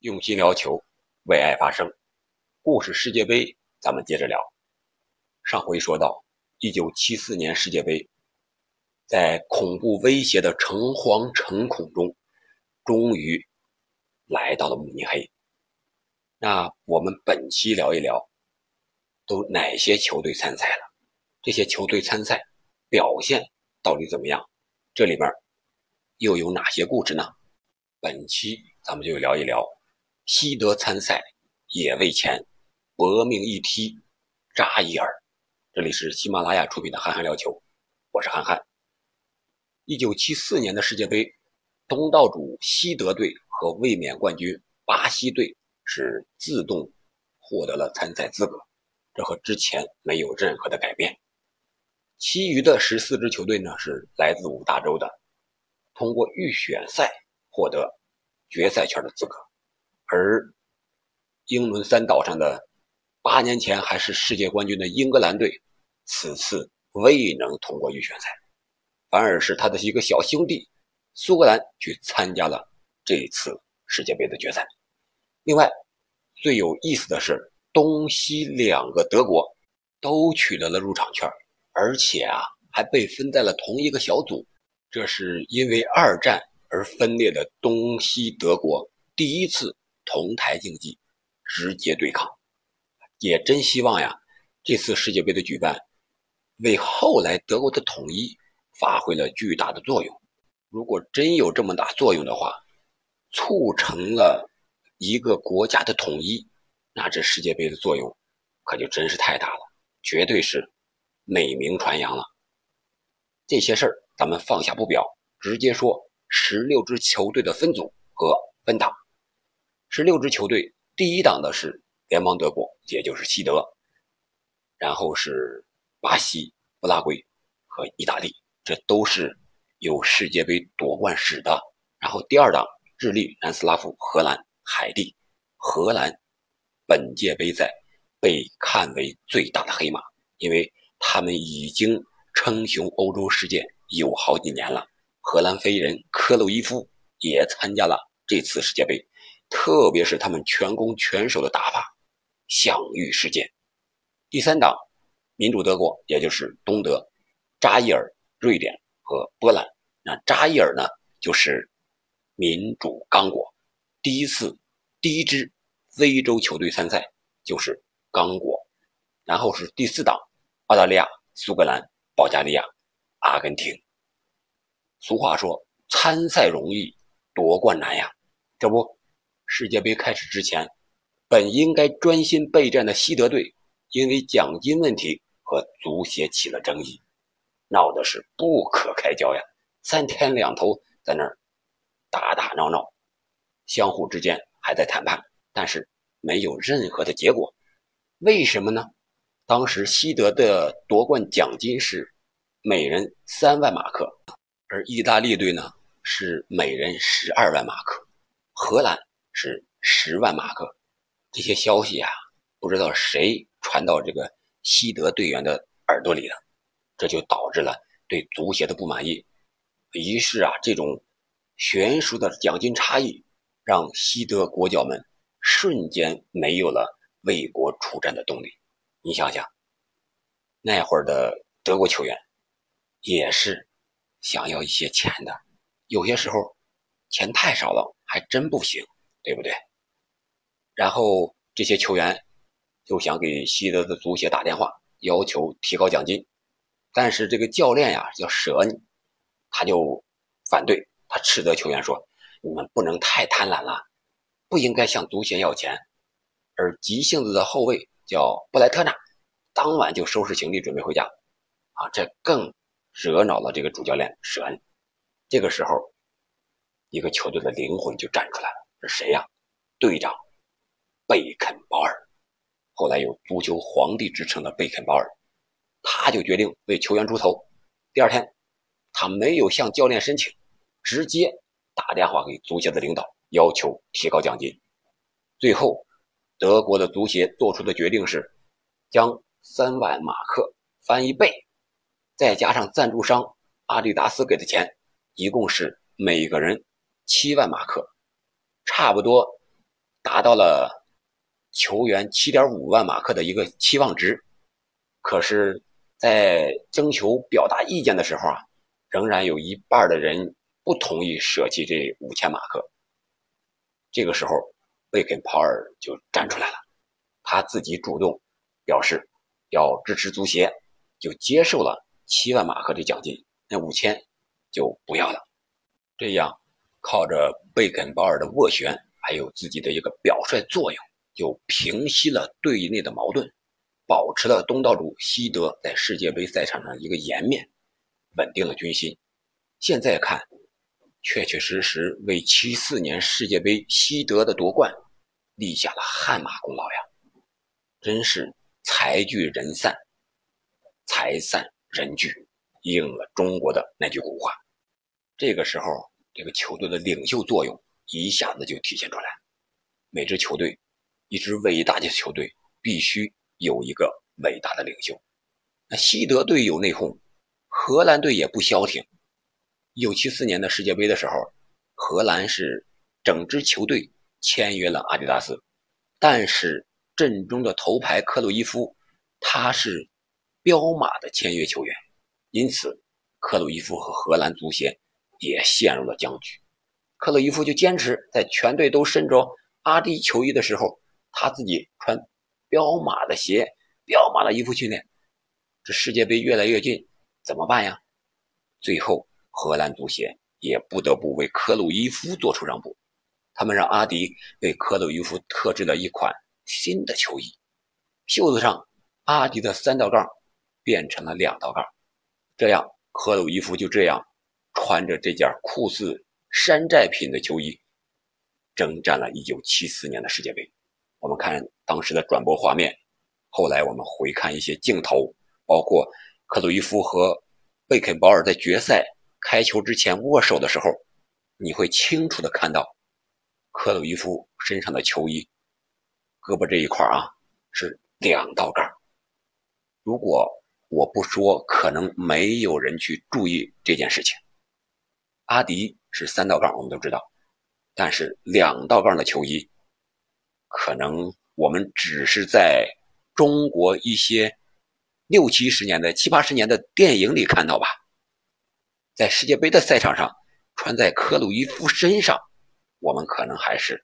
用心聊球，为爱发声。故事世界杯，咱们接着聊。上回说到，一九七四年世界杯，在恐怖威胁的诚惶诚恐中，终于来到了慕尼黑。那我们本期聊一聊，都哪些球队参赛了？这些球队参赛表现到底怎么样？这里面又有哪些故事呢？本期咱们就聊一聊。西德参赛也为钱，搏命一踢扎伊尔。这里是喜马拉雅出品的《憨憨聊球》，我是憨憨。一九七四年的世界杯，东道主西德队和卫冕冠军巴西队是自动获得了参赛资格，这和之前没有任何的改变。其余的十四支球队呢，是来自五大洲的，通过预选赛获得决赛圈的资格。而英伦三岛上的八年前还是世界冠军的英格兰队，此次未能通过预选赛，反而是他的一个小兄弟苏格兰去参加了这次世界杯的决赛。另外，最有意思的是，东西两个德国都取得了入场券，而且啊还被分在了同一个小组。这是因为二战而分裂的东西德国第一次。同台竞技，直接对抗，也真希望呀，这次世界杯的举办，为后来德国的统一发挥了巨大的作用。如果真有这么大作用的话，促成了一个国家的统一，那这世界杯的作用可就真是太大了，绝对是美名传扬了。这些事儿咱们放下不表，直接说十六支球队的分组和分档。十六支球队，第一档的是联邦德国，也就是西德，然后是巴西、乌拉圭和意大利，这都是有世界杯夺冠史的。然后第二档，智利、南斯拉夫、荷兰、海地。荷兰本届杯赛被看为最大的黑马，因为他们已经称雄欧洲世界有好几年了。荷兰飞人克鲁伊夫也参加了这次世界杯。特别是他们全攻全守的打法，享誉世界。第三档，民主德国，也就是东德，扎伊尔、瑞典和波兰。那扎伊尔呢，就是民主刚果，第一次第一支非洲球队参赛就是刚果。然后是第四档，澳大利亚、苏格兰、保加利亚、阿根廷。俗话说，参赛容易，夺冠难呀，这不。世界杯开始之前，本应该专心备战的西德队，因为奖金问题和足协起了争议，闹的是不可开交呀！三天两头在那儿打打闹闹，相互之间还在谈判，但是没有任何的结果。为什么呢？当时西德的夺冠奖金是每人三万马克，而意大利队呢是每人十二万马克，荷兰。是十万马克，这些消息啊，不知道谁传到这个西德队员的耳朵里了，这就导致了对足协的不满意。于是啊，这种悬殊的奖金差异，让西德国脚们瞬间没有了为国出战的动力。你想想，那会儿的德国球员也是想要一些钱的，有些时候钱太少了，还真不行。对不对？然后这些球员就想给西德的足协打电话，要求提高奖金，但是这个教练呀叫舍恩，他就反对，他斥责球员说：“你们不能太贪婪了，不应该向足协要钱。”而急性子的后卫叫布莱特纳，当晚就收拾行李准备回家，啊，这更惹恼了这个主教练舍恩。这个时候，一个球队的灵魂就站出来了。是谁呀？队长贝肯鲍尔，后来有“足球皇帝”之称的贝肯鲍尔，他就决定为球员出头。第二天，他没有向教练申请，直接打电话给足协的领导，要求提高奖金。最后，德国的足协做出的决定是，将三万马克翻一倍，再加上赞助商阿迪达斯给的钱，一共是每个人七万马克。差不多达到了球员七点五万马克的一个期望值，可是，在征求表达意见的时候啊，仍然有一半的人不同意舍弃这五千马克。这个时候，贝肯鲍尔就站出来了，他自己主动表示要支持足协，就接受了七万马克的奖金，那五千就不要了。这样，靠着贝肯鲍尔的斡旋。还有自己的一个表率作用，就平息了队内的矛盾，保持了东道主西德在世界杯赛场上一个颜面，稳定了军心。现在看，确确实实为七四年世界杯西德的夺冠立下了汗马功劳呀！真是财聚人散，财散人聚，应了中国的那句古话。这个时候，这个球队的领袖作用。一下子就体现出来，每支球队，一支伟大的球队必须有一个伟大的领袖。那西德队有内讧，荷兰队也不消停。一九七四年的世界杯的时候，荷兰是整支球队签约了阿迪达斯，但是阵中的头牌克鲁伊夫，他是彪马的签约球员，因此克鲁伊夫和荷兰足协也陷入了僵局。克洛伊夫就坚持在全队都身着阿迪球衣的时候，他自己穿彪马的鞋、彪马的衣服训练。这世界杯越来越近，怎么办呀？最后，荷兰足协也不得不为克鲁伊夫做出让步，他们让阿迪为克鲁伊夫特制了一款新的球衣，袖子上阿迪的三道杠变成了两道杠，这样克鲁伊夫就这样穿着这件酷似。山寨品的球衣，征战了1974年的世界杯。我们看当时的转播画面，后来我们回看一些镜头，包括克鲁伊夫和贝肯鲍尔在决赛开球之前握手的时候，你会清楚的看到克鲁伊夫身上的球衣胳膊这一块啊是两道杠。如果我不说，可能没有人去注意这件事情。阿迪。是三道杠，我们都知道，但是两道杠的球衣，可能我们只是在中国一些六七十年的、七八十年的电影里看到吧。在世界杯的赛场上，穿在克鲁伊夫身上，我们可能还是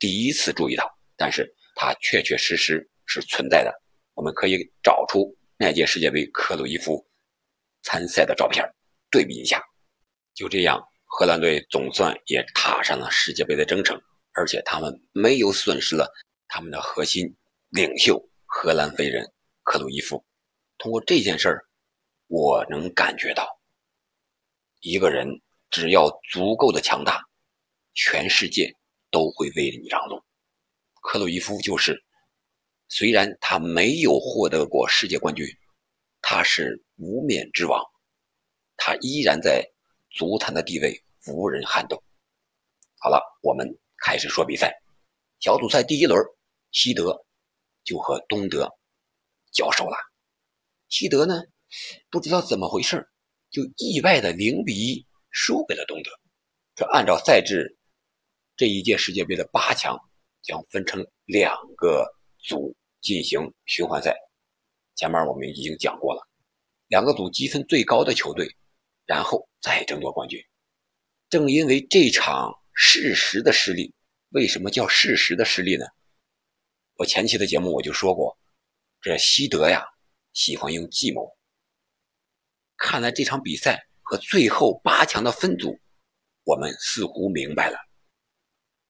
第一次注意到，但是它确确实实是存在的。我们可以找出那届世界杯克鲁伊夫参赛的照片，对比一下，就这样。荷兰队总算也踏上了世界杯的征程，而且他们没有损失了他们的核心领袖荷兰飞人克鲁伊夫。通过这件事儿，我能感觉到，一个人只要足够的强大，全世界都会为你让路。克鲁伊夫就是，虽然他没有获得过世界冠军，他是无冕之王，他依然在足坛的地位。无人撼动。好了，我们开始说比赛。小组赛第一轮，西德就和东德交手了。西德呢，不知道怎么回事，就意外的零比一输给了东德。这按照赛制，这一届世界杯的八强将分成两个组进行循环赛。前面我们已经讲过了，两个组积分最高的球队，然后再争夺冠军。正因为这场事实的失利，为什么叫事实的失利呢？我前期的节目我就说过，这西德呀喜欢用计谋。看来这场比赛和最后八强的分组，我们似乎明白了。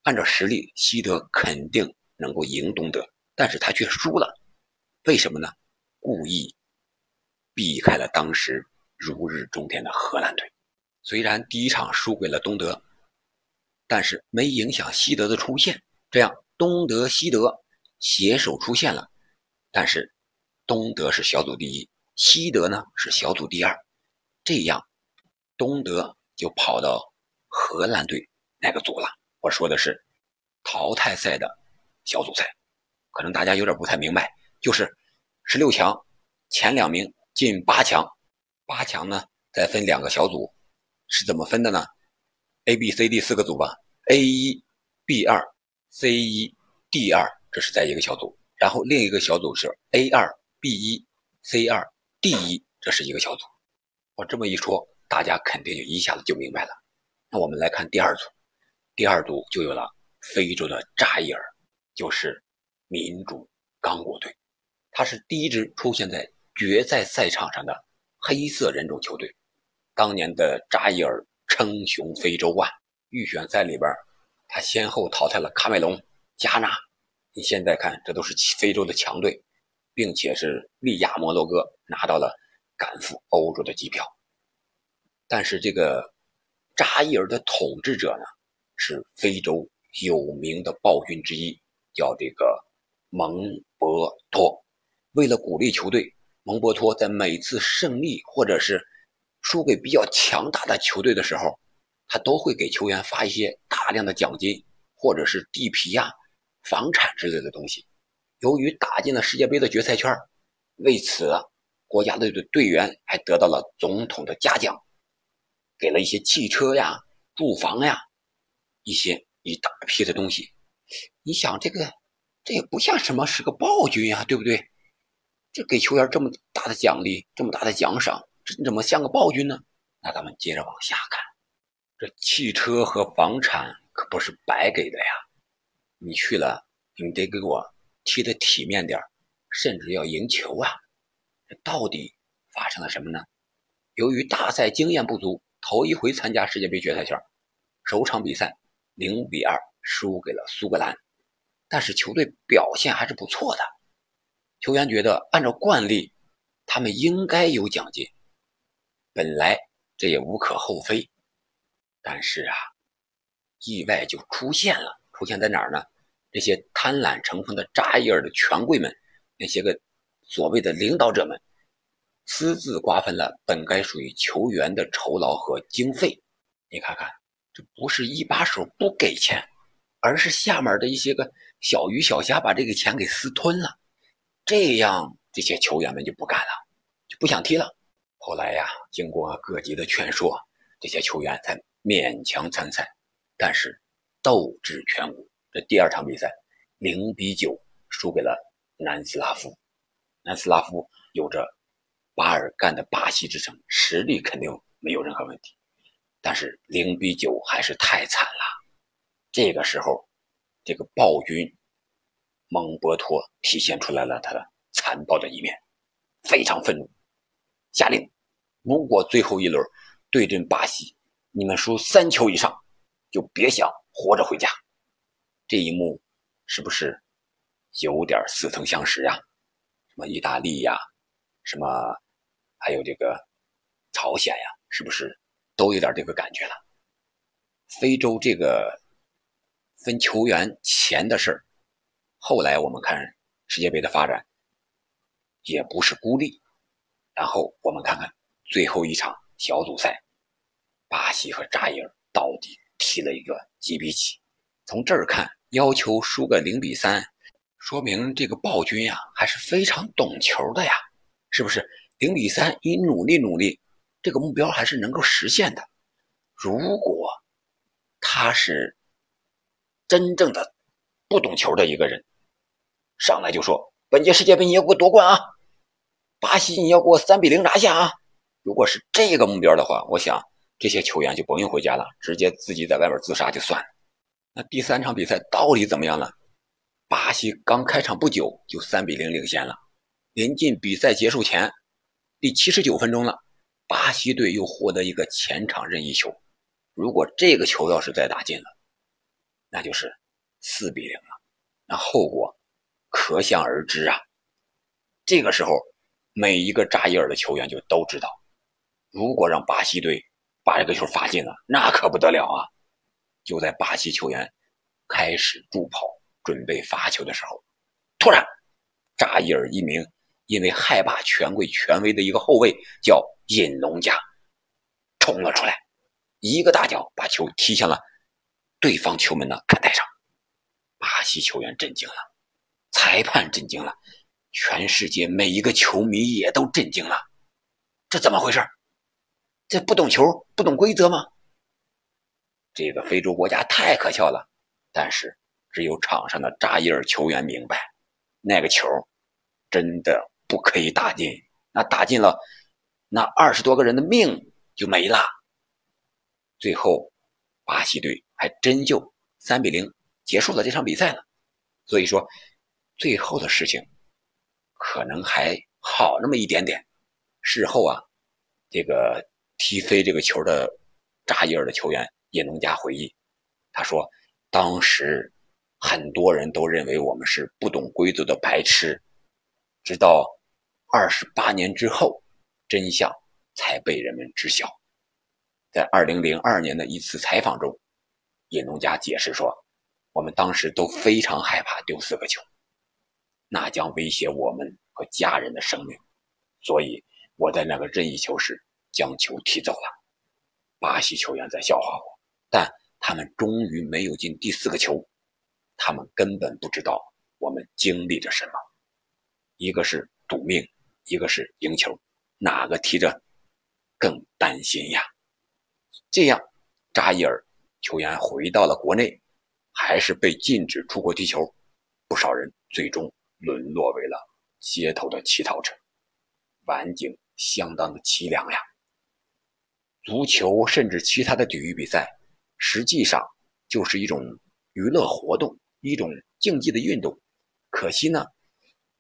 按照实力，西德肯定能够赢东德，但是他却输了，为什么呢？故意避开了当时如日中天的荷兰队。虽然第一场输给了东德，但是没影响西德的出现。这样，东德、西德携手出现了。但是，东德是小组第一，西德呢是小组第二。这样，东德就跑到荷兰队那个组了。我说的是淘汰赛的小组赛，可能大家有点不太明白，就是十六强前两名进八强，八强呢再分两个小组。是怎么分的呢？A、B、C、D 四个组吧。A 一、B 二、C 一、D 二，这是在一个小组，然后另一个小组是 A 二、B 一、C 二、D 一，这是一个小组。我这么一说，大家肯定就一下子就明白了。那我们来看第二组，第二组就有了非洲的扎伊尔，就是民主刚果队，它是第一支出现在决赛赛场上的黑色人种球队。当年的扎伊尔称雄非洲啊，预选赛里边，他先后淘汰了卡梅隆、加纳。你现在看，这都是非洲的强队，并且是利亚摩洛哥拿到了赶赴欧洲的机票。但是这个扎伊尔的统治者呢，是非洲有名的暴君之一，叫这个蒙博托。为了鼓励球队，蒙博托在每次胜利或者是输给比较强大的球队的时候，他都会给球员发一些大量的奖金，或者是地皮呀、房产之类的东西。由于打进了世界杯的决赛圈，为此国家队的队员还得到了总统的嘉奖，给了一些汽车呀、住房呀，一些一大批的东西。你想，这个这也不像什么是个暴君呀，对不对？这给球员这么大的奖励，这么大的奖赏。这怎么像个暴君呢？那咱们接着往下看，这汽车和房产可不是白给的呀！你去了，你得给我踢得体面点甚至要赢球啊！到底发生了什么呢？由于大赛经验不足，头一回参加世界杯决赛圈，首场比赛零比二输给了苏格兰，但是球队表现还是不错的，球员觉得按照惯例，他们应该有奖金。本来这也无可厚非，但是啊，意外就出现了。出现在哪儿呢？这些贪婪成风的扎伊尔的权贵们，那些个所谓的领导者们，私自瓜分了本该属于球员的酬劳和经费。你看看，这不是一把手不给钱，而是下面的一些个小鱼小虾把这个钱给私吞了。这样，这些球员们就不干了，就不想踢了。后来呀，经过各级的劝说，这些球员才勉强参赛。但是斗志全无。这第二场比赛，零比九输给了南斯拉夫。南斯拉夫有着巴尔干的巴西之称，实力肯定没有任何问题。但是零比九还是太惨了。这个时候，这个暴君蒙博托体现出来了他的残暴的一面，非常愤怒，下令。如果最后一轮对阵巴西，你们输三球以上，就别想活着回家。这一幕是不是有点似曾相识呀？什么意大利呀，什么还有这个朝鲜呀，是不是都有点这个感觉了？非洲这个分球员钱的事儿，后来我们看世界杯的发展也不是孤立。然后我们看看。最后一场小组赛，巴西和扎伊尔到底踢了一个几比几？从这儿看，要求输个零比三，说明这个暴君呀还是非常懂球的呀，是不是？零比三，你努力努力，这个目标还是能够实现的。如果他是真正的不懂球的一个人，上来就说：“本届世界杯你要给我夺冠啊！巴西你要给我三比零拿下啊！”如果是这个目标的话，我想这些球员就不用回家了，直接自己在外边自杀就算了。那第三场比赛到底怎么样了？巴西刚开场不久就三比零领先了，临近比赛结束前，第七十九分钟了，巴西队又获得一个前场任意球。如果这个球要是再打进了，那就是四比零了，那后果可想而知啊。这个时候，每一个扎伊尔的球员就都知道。如果让巴西队把这个球罚进了，那可不得了啊！就在巴西球员开始助跑准备罚球的时候，突然，扎伊尔一名因为害怕权贵权威的一个后卫叫尹龙加冲了出来，一个大脚把球踢向了对方球门的看台上。巴西球员震惊了，裁判震惊了，全世界每一个球迷也都震惊了，这怎么回事？这不懂球，不懂规则吗？这个非洲国家太可笑了。但是只有场上的扎伊尔球员明白，那个球真的不可以打进，那打进了，那二十多个人的命就没了。最后，巴西队还真就三比零结束了这场比赛了。所以说，最后的事情可能还好那么一点点。事后啊，这个踢飞这个球的扎伊尔的球员叶农加回忆，他说，当时很多人都认为我们是不懂规则的白痴，直到二十八年之后，真相才被人们知晓。在二零零二年的一次采访中，叶农加解释说。我们当时都非常害怕丢四个球，那将威胁我们和家人的生命，所以我在那个任意球时将球踢走了。巴西球员在笑话我，但他们终于没有进第四个球，他们根本不知道我们经历着什么，一个是赌命，一个是赢球，哪个踢着更担心呀？这样，扎伊尔球员回到了国内。还是被禁止出国踢球，不少人最终沦落为了街头的乞讨者，晚景相当的凄凉呀。足球甚至其他的体育比赛，实际上就是一种娱乐活动，一种竞技的运动。可惜呢，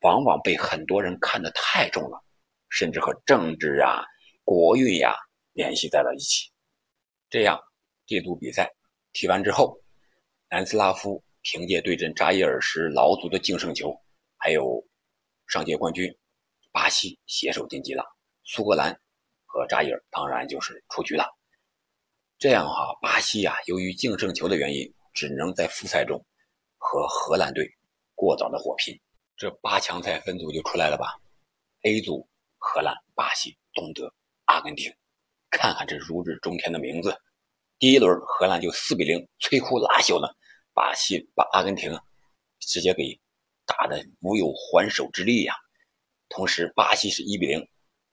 往往被很多人看得太重了，甚至和政治啊、国运呀联系在了一起。这样，这组比赛踢完之后。南斯拉夫凭借对阵扎伊尔时劳足的净胜球，还有上届冠军巴西携手晋级了。苏格兰和扎伊尔当然就是出局了。这样哈，巴西呀，由于净胜球的原因，只能在复赛中和荷兰队过早的火拼。这八强赛分组就出来了吧？A 组荷兰、巴西、东德、阿根廷，看看这如日中天的名字。第一轮荷兰就四比零摧枯拉朽呢。巴西把阿根廷直接给打的无有还手之力呀！同时，巴西是一比零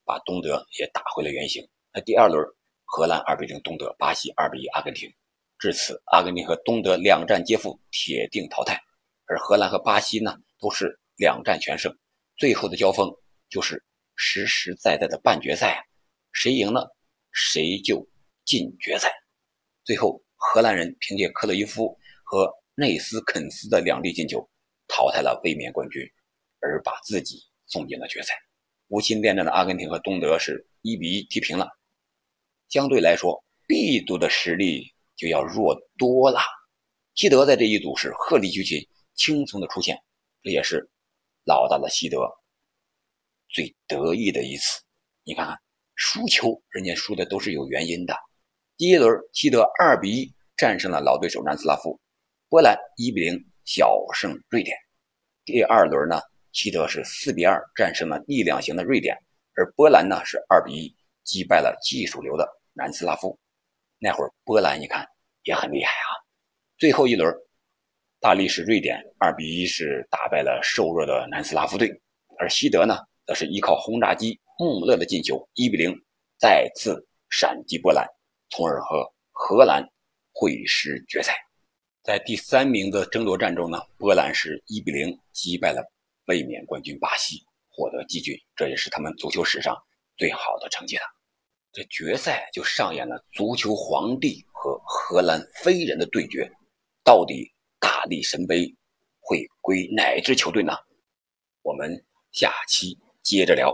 把东德也打回了原形。那第二轮，荷兰二比零东德，巴西二比一阿根廷。至此，阿根廷和东德两战皆负，铁定淘汰。而荷兰和巴西呢，都是两战全胜。最后的交锋就是实实在在的半决赛，谁赢了，谁就进决赛。最后，荷兰人凭借克洛伊夫。和内斯肯斯的两粒进球淘汰了卫冕冠军，而把自己送进了决赛。无心恋战的阿根廷和东德是一比一踢平了。相对来说，B 组的实力就要弱多了。西德在这一组是鹤立鸡群，轻松的出现，这也是老大的西德最得意的一次。你看看，输球人家输的都是有原因的。第一轮，西德二比一战胜了老对手南斯拉夫。波兰一比零小胜瑞典，第二轮呢，西德是四比二战胜了力量型的瑞典，而波兰呢是二比一击败了技术流的南斯拉夫。那会儿波兰一看也很厉害啊。最后一轮，大力士瑞典二比一是打败了瘦弱的南斯拉夫队，而西德呢，则是依靠轰炸机穆勒的进球一比零再次闪击波兰，从而和荷兰会师决赛。在第三名的争夺战中呢，波兰是一比零击败了卫冕冠军巴西，获得季军，这也是他们足球史上最好的成绩了。这决赛就上演了足球皇帝和荷兰飞人的对决，到底大力神杯会归哪支球队呢？我们下期接着聊。